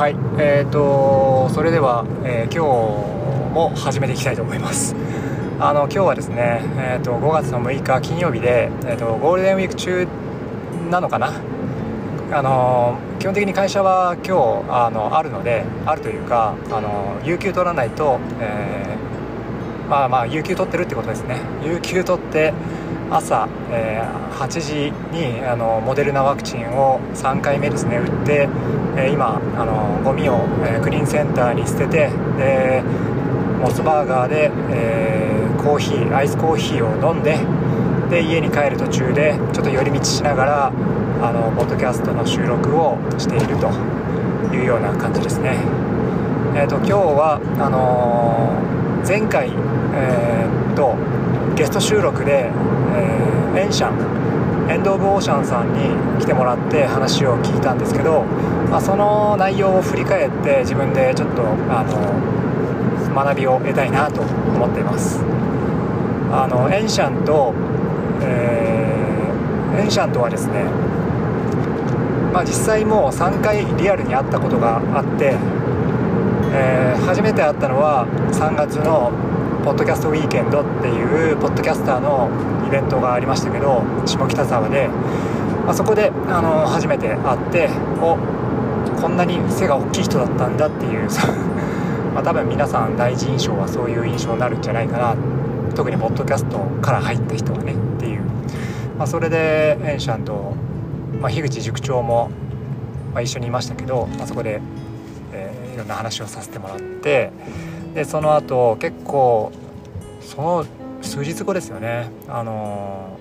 はい。えーとそれでは、えー、今日も始めていきたいと思います。あの今日はですね、えーと、5月の6日金曜日で、えーと、ゴールデンウィーク中なのかな？あの基本的に会社は今日あのあるのであるというかあの有給取らないと、えー、まあまあ有給取ってるってことですね。有給取って朝、えー、8時にあのモデルナワクチンを3回目ですね打って、えー、今あのゴミを、え、クリーンセンターに捨ててでモスバーガーで、え、コーヒーアイスコーヒーを飲んでで家に帰る途中でちょっと寄り道しながらあのポッドキャストの収録をしているというような感じですね。えーと、今日はあの前回、えーとゲスト収録で、えー、エンシャンエンド・オブ・オーシャンさんに来てもらって話を聞いたんですけど、まあ、その内容を振り返って自分でちょっとあの学びを得たいなと思っています。あのエンシャンと、えー、エンシャンとはですねまあ、実際もう3回リアルに会ったことがあって、えー、初めて会ったのは3月のポッドキャストウィーケンドっていうポッドキャスターのイベントがありましたけど下北沢で、まあ、そこであの初めて会っておこんなに背が大きい人だったんだっていう まあ多分皆さん第一印象はそういう印象になるんじゃないかな特にポッドキャストから入った人はねっていう、まあ、それでエンシャンと、まあ、樋口塾長も、まあ、一緒にいましたけど、まあ、そこで、えー、いろんな話をさせてもらって。でその後結構その数日後ですよね。あの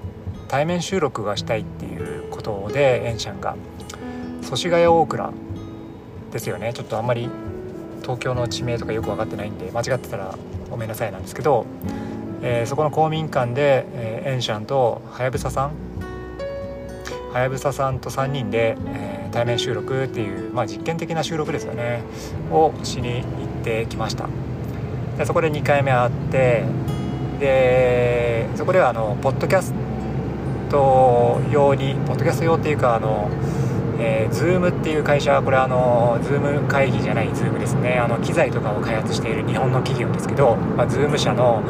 対面収録がしたいっていうことでエンシャンが。祖師ヶ谷大倉ですよね。ちょっとあんまり東京の地名とかよく分かってないんで間違ってたらごめんなさいなんですけど、えー、そこの公民館で、えー、エンシャンとはやぶささんはやぶささんと3人で、えー、対面収録っていう、まあ、実験的な収録ですよね。をしに行ってきました。でそこで2回目会ってでそこではあのポッドキャスト用にポッドキャスト用っていうかあのえー、Zoom っていう会社これあの Zoom 会議じゃない Zoom ですね。あの機材とかを開発している日本の企業ですけど、まあ、Zoom 社の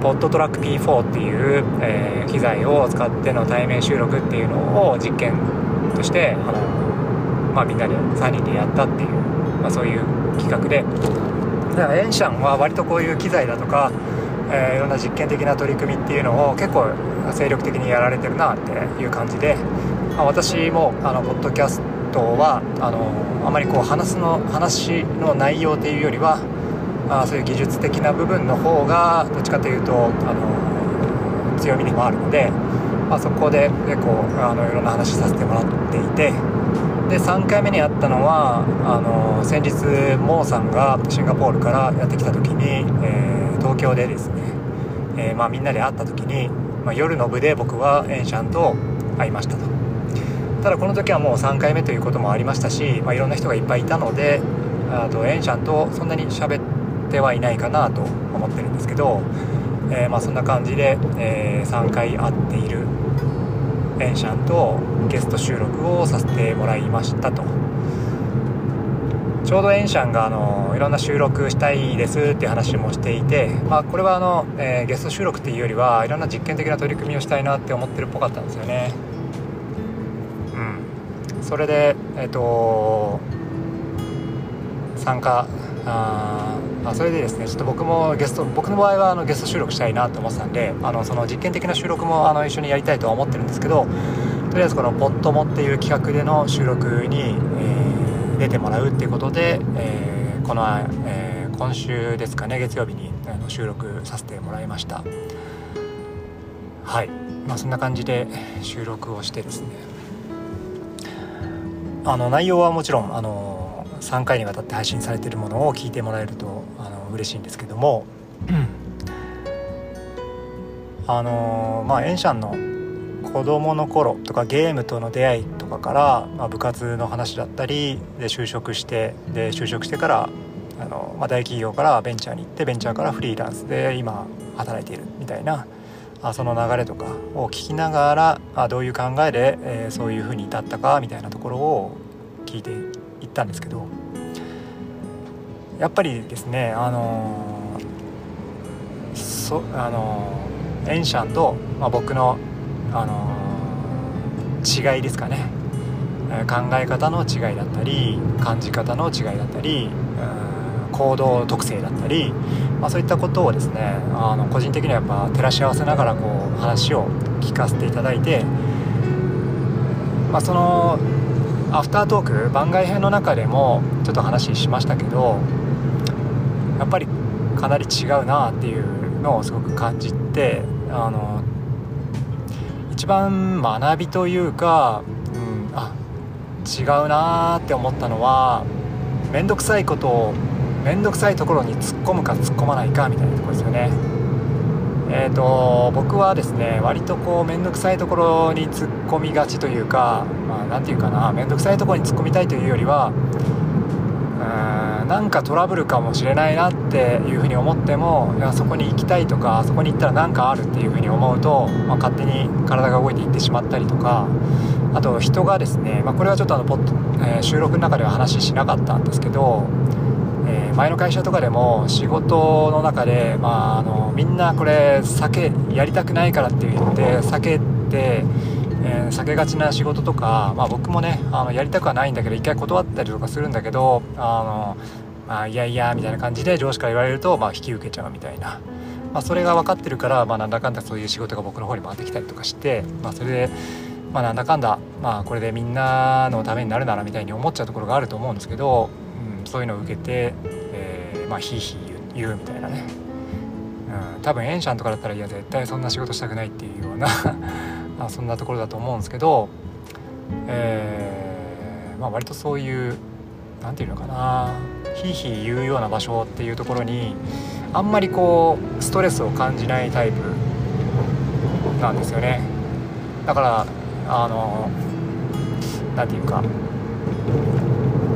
ポッドトラック P4 っていう、えー、機材を使っての対面収録っていうのを実験としてあの、まあ、みんなで3人でやったっていう、まあ、そういう企画で。だエンシャンは割とこういう機材だとか、えー、いろんな実験的な取り組みっていうのを結構精力的にやられてるなっていう感じで、まあ、私もあのポッドキャストはあのあまりこう話すの話の内容っていうよりはあそういう技術的な部分の方がどっちかというとあの強みでもあるので、まあ、そこで結構あのいろんな話させてもらっていてで3回目に会ったのはあの先日モーさんがシンガポールからやってきた時に、えー、東京でですね、えー、まあ、みんなで会った時に、まあ、夜の部で僕はエンシャンと会いましたと。ただこの時はもう3回目ということもありましたし、まあ、いろんな人がいっぱいいたのであとエンシャンとそんなに喋ってはいないかなと思ってるんですけど、えー、まあ、そんな感じで、え3回会っているエンシャンとゲスト収録をさせてもらいましたと。ちょうどエンシャンがあのいろんな収録したいですっていう話もしていて、まあ、これはあの、えー、ゲスト収録っていうよりはいろんな実験的な取り組みをしたいなって思ってるっぽかったんですよね。うん。それでえっ、ー、と参加ああそれでですねちょっと僕もゲスト僕の場合はあのゲスト収録したいなと思ってたんであのその実験的な収録もあの一緒にやりたいとは思ってるんですけどとりあえずこの「ポットモ」っていう企画での収録に、出てもらうっていうことで、えー、この、えー、今週ですかね月曜日にあの収録させてもらいました。はい。まあそんな感じで収録をしてですね。あの内容はもちろんあの3回にわたって配信されているものを聞いてもらえるとあの嬉しいんですけども、あのまあエンシャンの子供の頃とかゲームとの出会いとかから、まあ、部活の話だったりで就職してで就職してからあの、まあ、大企業からベンチャーに行ってベンチャーからフリーランスで今働いているみたいなあその流れとかを聞きながらあどういう考えで、え、そういうふうに至ったかみたいなところを聞いて行ったんですけどやっぱりですねあのそあのエンシャンと、まあ、僕のあの違いですかね。考え方の違いだったり感じ方の違いだったり行動特性だったり、まあ、そういったことをですねあの個人的にはやっぱ照らし合わせながらこう話を聞かせていただいて、まあ、そのアフタートーク番外編の中でもちょっと話しましたけどやっぱりかなり違うなっていうのをすごく感じてあの一番学びというか、うん、あ違うなって思ったのは面倒くさいことを面倒くさいところに突っ込むか突っ込まないかみたいなところですよね。えーと、僕はですね割とこう面倒くさいところに突っ込みがちというか何、まあ、て言うかな面倒くさいところに突っ込みたいというよりはなんかトラブルかもしれないなっていうふうに思ってもいやそこに行きたいとかそこに行ったら何かあるっていうふうに思うと、まあ、勝手に体が動いていってしまったりとかあと人がですね、まあ、これはちょっとあのポッ、えー、収録の中では話しなかったんですけど、えー、前の会社とかでも仕事の中で、まあ、あのみんなこれ酒やりたくないからって言って避けてえー、避けがちな仕事とか、まあ、僕もねあのやりたくはないんだけど一回断ったりとかするんだけどあの、まあ、いやいやみたいな感じで上司から言われると、まあ、引き受けちゃうみたいな、まあ、それが分かってるから、まあ、なんだかんだそういう仕事が僕の方に回ってきたりとかして、まあ、それで、まあ、なんだかんだ、まあ、これでみんなのためになるならみたいに思っちゃうところがあると思うんですけど、うん、そういうのを受けて、えー、まあ、ひいひい言うみたいなね、うん、多分エンシャンとかだったらいや絶対そんな仕事したくないっていうようなまあ、そんなところだと思うんですけど、えーまあ、割とそういう何て言うのかなひいひい言うような場所っていうところにあんまりこうストレスを感じないタイプなんですよね。だからあの何て言うか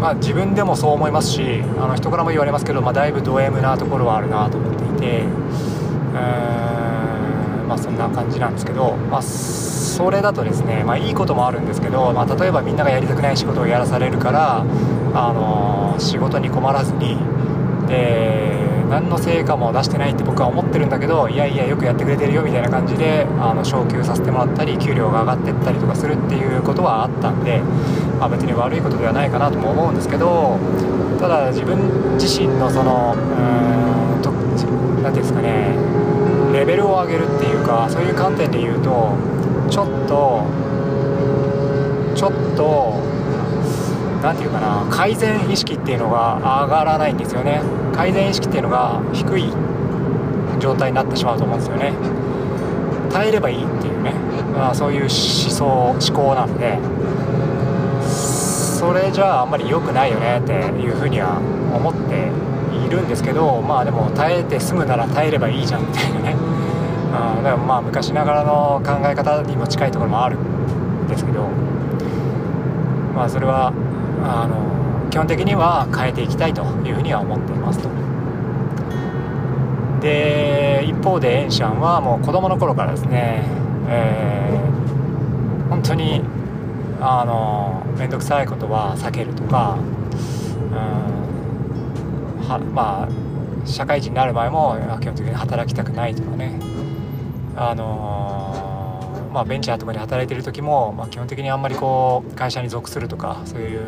まあ自分でもそう思いますしあの人からも言われますけど、まあ、だいぶド M なところはあるなと思っていて、えー、まあそんな感じなんですけど、まあそれだとですね、まあ、いいこともあるんですけど、まあ、例えばみんながやりたくない仕事をやらされるから、あの仕事に困らずにで何の成果も出してないって僕は思ってるんだけどいやいやよくやってくれてるよみたいな感じであの昇給させてもらったり給料が上がってったりとかするっていうことはあったんで、まあ、別に悪いことではないかなとも思うんですけどただ自分自身のそのうんと何ていうんですかねレベルを上げるっていうかそういう観点で言うとちょっとちょっと何て言うかな改善意識っていうのが上がらないんですよね。改善意識っていうのが低い状態になってしまうと思うんですよね。耐えればいいっていうね、まあ、そういう思想思考なんで。それじゃああんまり良くないよねっていうふうには思っているんですけどまあでも耐えて済むなら耐えればいいじゃんみたいなね。あだからまあ昔ながらの考え方にも近いところもあるんですけどまあそれはあの基本的には変えていきたいというふうには思っていますと。で一方でエンシャンはもう子供の頃からですね、えー、本当にあの面倒くさいことは避けるとか、うん、はまあ社会人になる前も基本的に働きたくないとかね。あのー、まあ、ベンチャーとかに働いてる時も、まあ、基本的にあんまりこう会社に属するとかそういう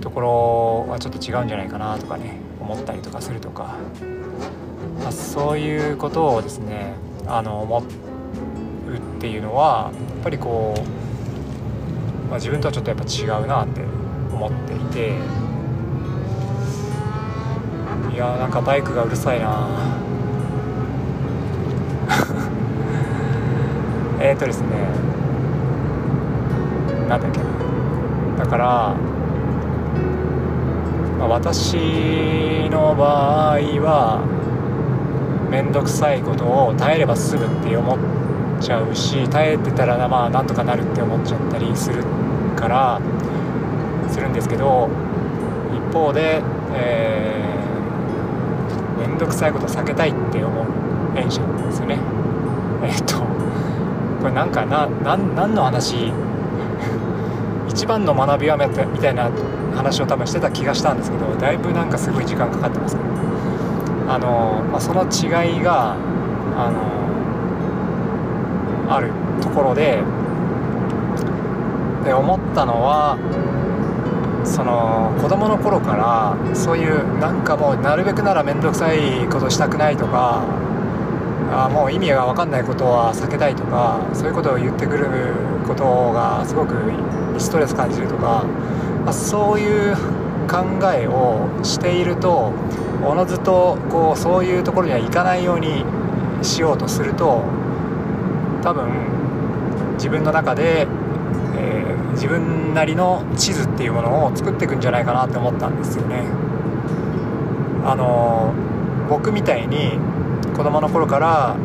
ところはちょっと違うんじゃないかなとかね思ったりとかするとか、まあ、そういうことをですねあの思うっていうのはやっぱりこう、まあ、自分とはちょっとやっぱ違うなって思っていて。いやーなんかバイクがうるさいな。えっとですねなんだっけだから、まあ、私の場合は面倒くさいことを耐えれば済むって思っちゃうし耐えてたらまあなんとかなるって思っちゃったりするからするんですけど一方で、えー、面倒くさいことを避けたいって思う演者なんですよね。えっとこれなんかな何の話？一番の学びはみたいな話を多分してた気がしたんですけどだいぶなんかすごい時間かかってます。けどあの、まあ、その違いがあのあるところでで思ったのはその子供の頃からそういうなんかもうなるべくなら面倒くさいことしたくないとかあもう意味が分かんないことは避けたいとかそういうことを言ってくることがすごくストレス感じるとか、まあ、そういう考えをしているとおのずとこうそういうところには行かないようにしようとすると多分自分の中で、えー、自分なりの地図っていうものを作っていくんじゃないかなって思ったんですよね。あの僕みたいに子供の頃から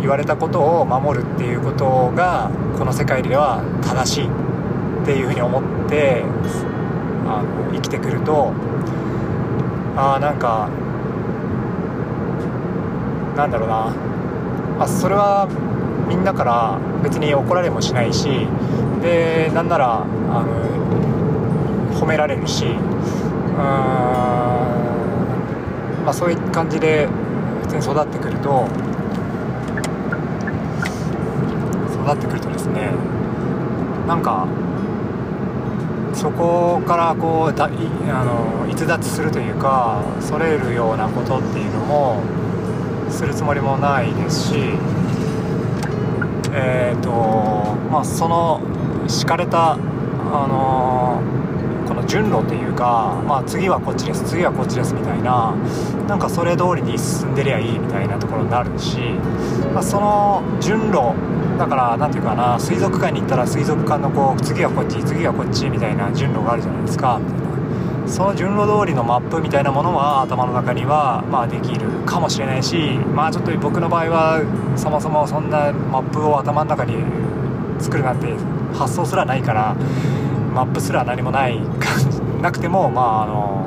言われたことを守るっていうことがこの世界では正しいっていうふうに思ってあの生きてくるとあなんかなんだろうな。あそれはみんなから別に怒られもしないしでなんならあの褒められるしうんまあそういう感じでに育ってくると育ってくるとですねなんかそこからこうだあの逸脱するというかそれるようなことっていうのもするつもりもないですしえっ、ー、とまあその敷かれたあの順路というか、まあ、次はこっちです次はこっちですみたいななんかそれ通りに進んでりゃいいみたいなところになるし、まあ、その順路だから何ていうかな水族館に行ったら水族館のこう次はこっち次はこっちみたいな順路があるじゃないですかみたいな。その順路通りのマップみたいなものは頭の中にはまあできるかもしれないしまあちょっと僕の場合はそもそもそんなマップを頭の中に作るなんて発想すらないからマップすら何もないかなくてもまああの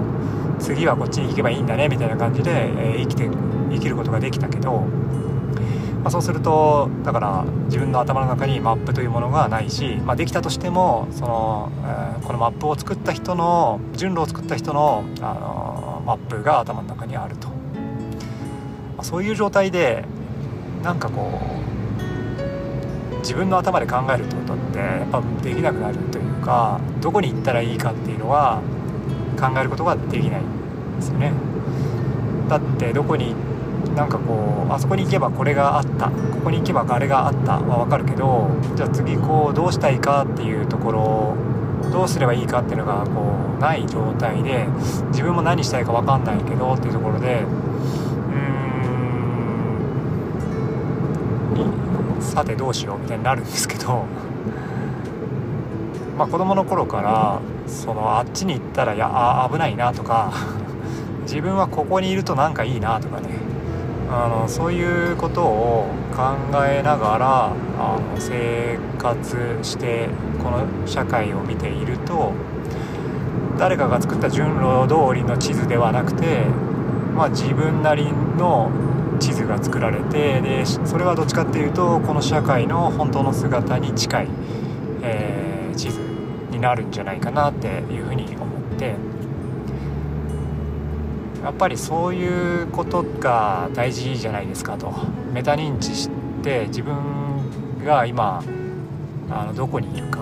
次はこっちに行けばいいんだねみたいな感じで、えー、生きて生きることができたけどまあ、そうするとだから自分の頭の中にマップというものがないし、まあ、できたとしてもその、え、このマップを作った人の順路を作った人の、あのマップが頭の中にあると、まあ、そういう状態でなんかこう自分の頭で考えるってことってやっぱできなくなるというかどこに行ったらいいかっていうのは考えることができないんですよね。だってどこになんかこうあそこに行けばこれがあったここに行けばあれがあったは分かるけどじゃあ次こうどうしたいかっていうところどうすればいいかっていうのがこうない状態で自分も何したいか分かんないけどっていうところでうーんさてどうしようみたいになるんですけどまあ子供の頃からそのあっちに行ったらやあ危ないなとか 自分はここにいるとなんかいいなとかね。あのそういうことを考えながらあの生活してこの社会を見ていると誰かが作った順路通りの地図ではなくて、まあ、自分なりの地図が作られてでそれはどっちかっていうとこの社会の本当の姿に近い、えー、地図。になるんじゃないかなっていうふうに思って。やっぱりそういうことが大事じゃないですかとメタ認知して自分が今あのどこにいるか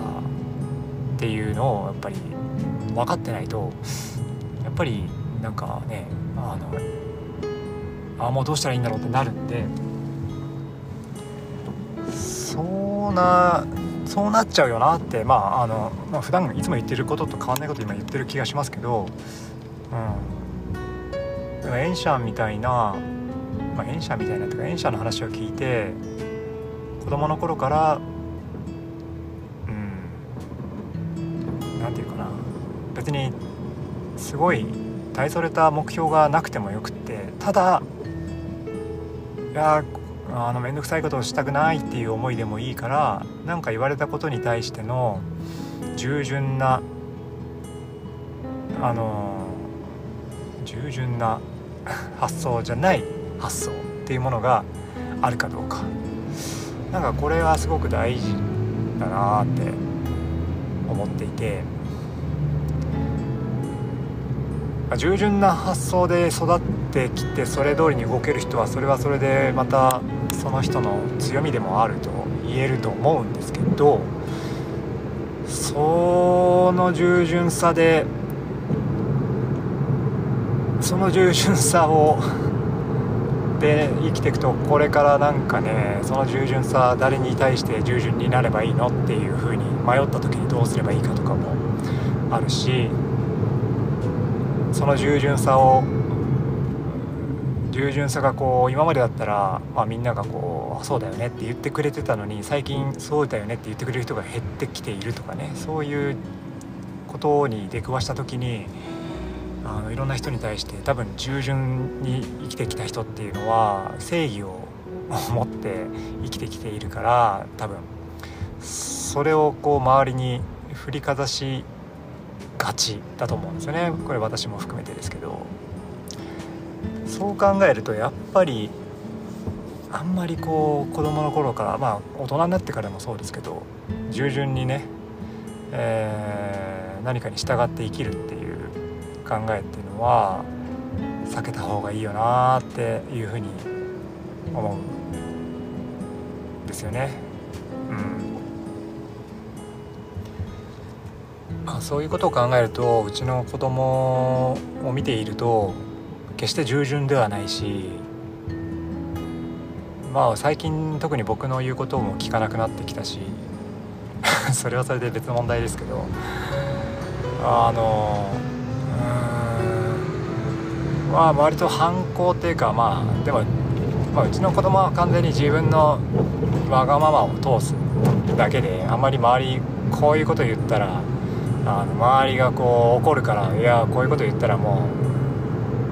っていうのをやっぱり分かってないとやっぱりなんかねあのあもうどうしたらいいんだろうってなるんでそうなそうなっちゃうよなってまああの、まあ、普段いつも言ってることと変わんないこと今言ってる気がしますけど、うん、エンシャンみたいな、まあ、エンシャンみたいなとかエンシャンの話を聞いて子供の頃からうん何て言うかな。別にすごい大それた目標がなくてもよくってただいやあの面倒くさいことをしたくないっていう思いでもいいから何か言われたことに対しての従順なあの従順な 発想じゃない発想っていうものがあるかどうか。なんかこれはすごく大事だなって思っていて、従順な発想で育ってきてそれ通りに動ける人はそれはそれでまたその人の強みでもあると言えると思うんですけどその従順さでその従順さを で生きていくとこれからなんかねその従順さ誰に対して従順になればいいのっていう風に迷った時にどうすればいいかとかもあるしその従順さを従順さがこう今までだったら、まあ、みんながこう「そうだよね」って言ってくれてたのに最近「そうだよね」って言ってくれる人が減ってきているとかねそういうことに出くわした時にあのいろんな人に対して多分従順に生きてきた人っていうのは正義を持って生きてきているから多分それをこう周りに振りかざしがちだと思うんですよね。これ私も含めてですけど。そう考えるとやっぱりあんまりこう子供の頃からまあ大人になってからもそうですけど従順にね、えー、何かに従って生きるっていう考えっていうのは避けた方がいいよなっていうふうに思うんですよね。うんまあ、そういうことを考えるとうちの子供を見ていると決して従順ではないしまあ最近特に僕の言うことも聞かなくなってきたし それはそれで別の問題ですけどあのうんまあ割と反抗っていうかまあでも、まあ、うちの子供は完全に自分のわがままを通すだけであんまり周りこういうこと言ったらあの周りがこう怒るからいやこういうこと言ったらもう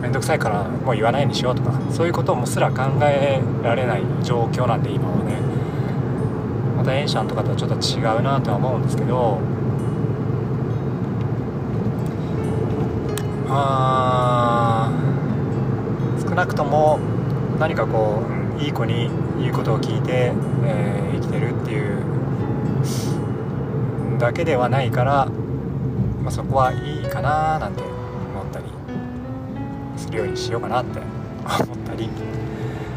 面倒くさいからもう言わないにしようとかそういうこともすら考えられない状況なんで今はね。またエンシャンとかとはちょっと違うなとは思うんですけどあ少なくとも何かこういい子に言うことを聞いて、えー、生きてるっていうだけではないから、まあ、そこはいいかななんてるようにしようかなって思ったり。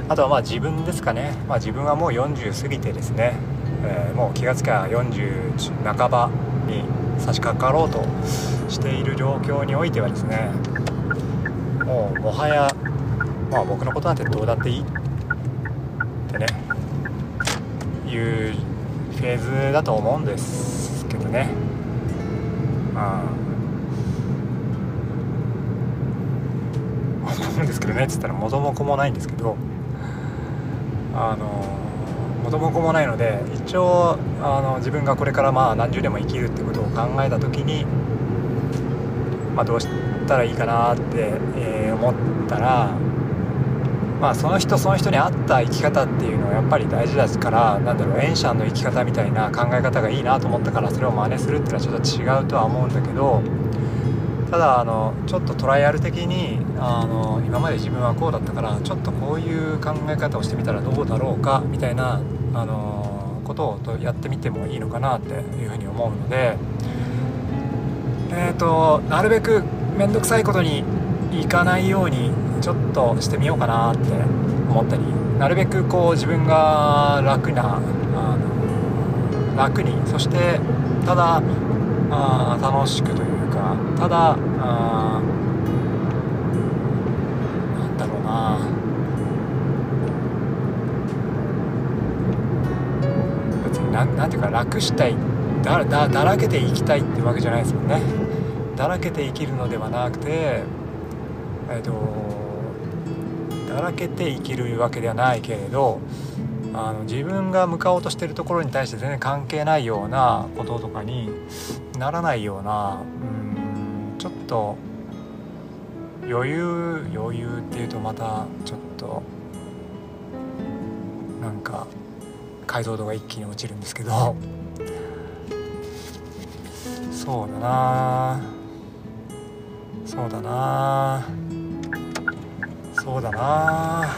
あとはまあ自分ですかね、まあ、自分はもう40過ぎてですね、えー、もう気が付きゃ40半ばに差し掛かろうとしている状況においてはですね。もうもはやまあ僕のことなんてどうだっていいってね。いうフェーズだと思うんですけどね。まあ思うんですけどねっつったら元も子もないんですけどあの元も子もないので一応あの自分がこれからまあ何十年も生きるってことを考えた時にまあ、どうしたらいいかなって、えー、思ったら、まあ、その人その人に合った生き方っていうのはやっぱり大事だからなんだろうエンシャンの生き方みたいな考え方がいいなと思ったからそれを真似するっていうのはちょっと違うとは思うんだけどただあのちょっとトライアル的にあの今まで自分はこうだったからちょっとこういう考え方をしてみたらどうだろうかみたいなあのことをやってみてもいいのかなっていうふうに思うので。えーと、なるべく面倒くさいことにいかないようにちょっとしてみようかなって思ったりなるべくこう自分が楽なあの楽にそしてただあ楽しくというかただあ別になんなんていうか楽したいだだだらけていきたいってわけじゃないですもんね。だらけて生きるのではなくてえっ、とだらけて生きるわけではないけれどあの自分が向かおうとしてるところに対して全然関係ないようなこととかにならないようなうんちょっと余裕余裕っていうとまたちょっと解像度が一気に落ちるんですけど。そうだな。そうだな。そうだな。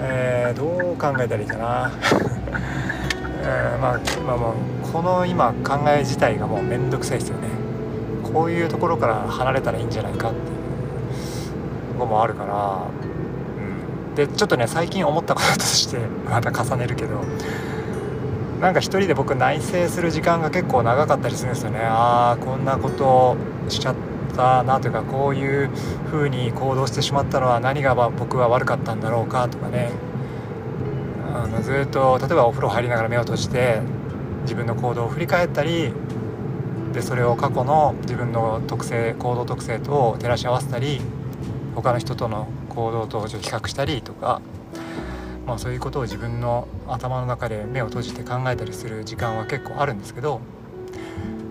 えー、どう考えたらいいかな。えー、まあまあまあこの今考え自体がもうめんどくさいですよね。こういうところから離れたらいいんじゃないかっていうとこもあるから、でちょっとね最近思ったこととして また重ねるけどなんか一人で僕内省する時間が結構長かったりするんですよね。ああこんなことしちゃったなというかこういう風に行動してしまったのは何が僕は悪かったんだろうかとかね。あのずっと例えばお風呂入りながら目を閉じて自分の行動を振り返ったりでそれを過去の自分の特性行動特性と照らし合わせたり他の人との行動と比較したりとか、まあ、そういうことを自分の頭の中で目を閉じて考えたりする時間は結構あるんですけど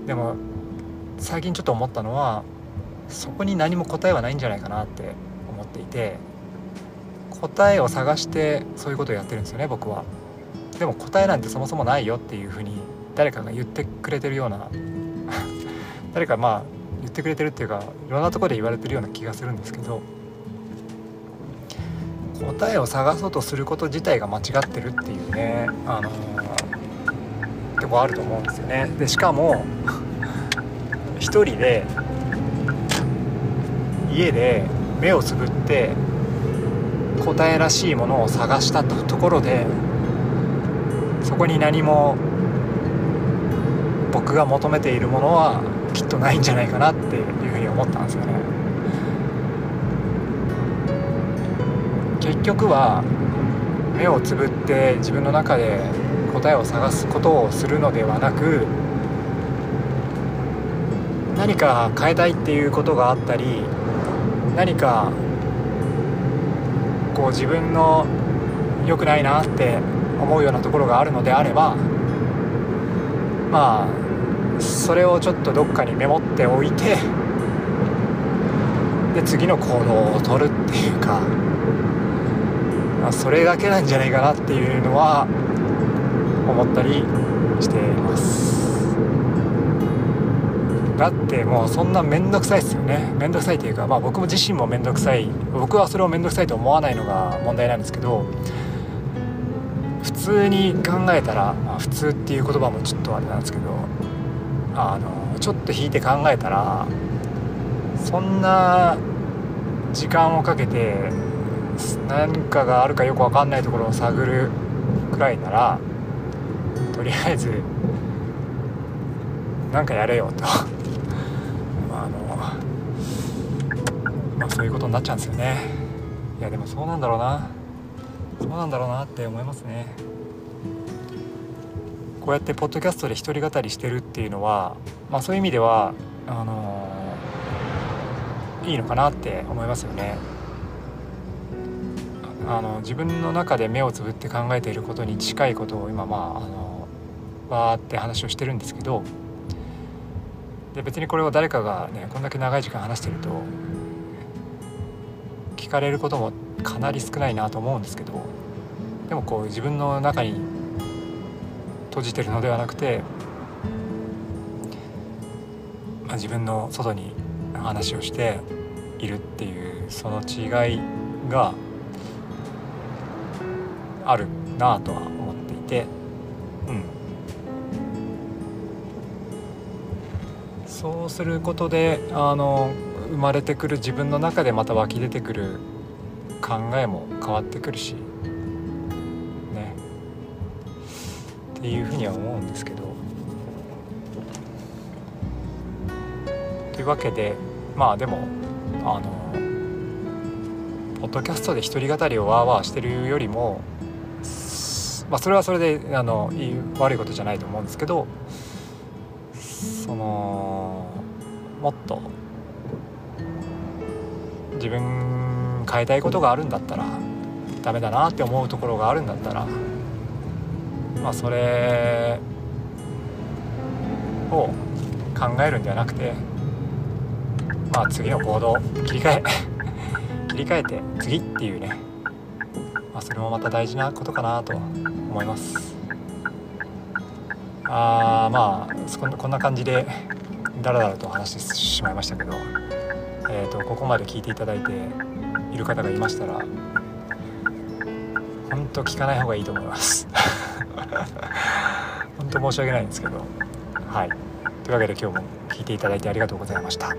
でも最近ちょっと思ったのはそこに何も答えはないんじゃないかなって思っていて答えを探してそういうことをやってるんですよね僕は。でも答えなんてそもそもないよっていうふうに誰かが言ってくれてるような 誰かまあ言ってくれてるっていうかいろんなとこで言われてるような気がするんですけど答えを探そうとすること自体が間違ってるっていうね。あのー、とこあると思うんですよね。でしかも一人で家で目をつぶって答えらしいものを探したところでそこに何も僕が求めているものはきっとないんじゃないかなっていうふうに思ったんですよね。局は目をつぶって自分の中で答えを探すことをするのではなく何か変えたいっていうことがあったり何かこう自分の良くないなって思うようなところがあるのであればまあそれをちょっとどっかにメモっておいてで次の行動をとるっていうか、まあ、それだけなんじゃないかなっていうのは思ったりしています。だってもうそんな面倒くさいですよね。面倒くさいというかまあ僕も自身も面倒くさい。僕はそれを面倒くさいと思わないのが問題なんですけど普通に考えたら、まあ、普通っていう言葉もちょっとあれなんですけどあのちょっと引いて考えたらそんな時間をかけて何かがあるかよく分かんないところを探るくらいならとりあえず何かやれよと。まあのまあそういうことになっちゃうんですよね。いやでもそうなんだろうな。そうなんだろうなって思いますね。こうやってポッドキャストで一人語りしてるっていうのは、まあ、そういう意味ではあの、いいのかなって思いますよね。あの自分の中で目をつぶって考えていることに近いことを今まああのわーって話をしてるんですけどで別にこれを誰かがねこんだけ長い時間話してると聞かれることもかなり少ないなと思うんですけどでもこう自分の中に閉じてるのではなくて、まあ、自分の外に話をしているっていうその違いがあるなとは思っていて。うん。そうすることであの生まれてくる自分の中でまた湧き出てくる考えも変わってくるし。ね。っていうふうには思うんですけど。というわけでまあでもあのポッドキャストで一人語りをわーわーしてるよりもまあそれはそれであのいい悪いことじゃないと思うんですけどそのもっと自分変えたいことがあるんだったらダメだなって思うところがあるんだったらまあそれを考えるんではなくてまあ次の行動切り替え切り替えて次っていうね、まあ、それもまた大事なことかなと思います。あーまあこんな感じでダラダラと話してしまいましたけどえーと、ここまで聞いていただいている方がいましたら本当聞かない方がいいと思います。本当申し訳ないんですけどはい。というわけで今日も聞いていただいてありがとうございました。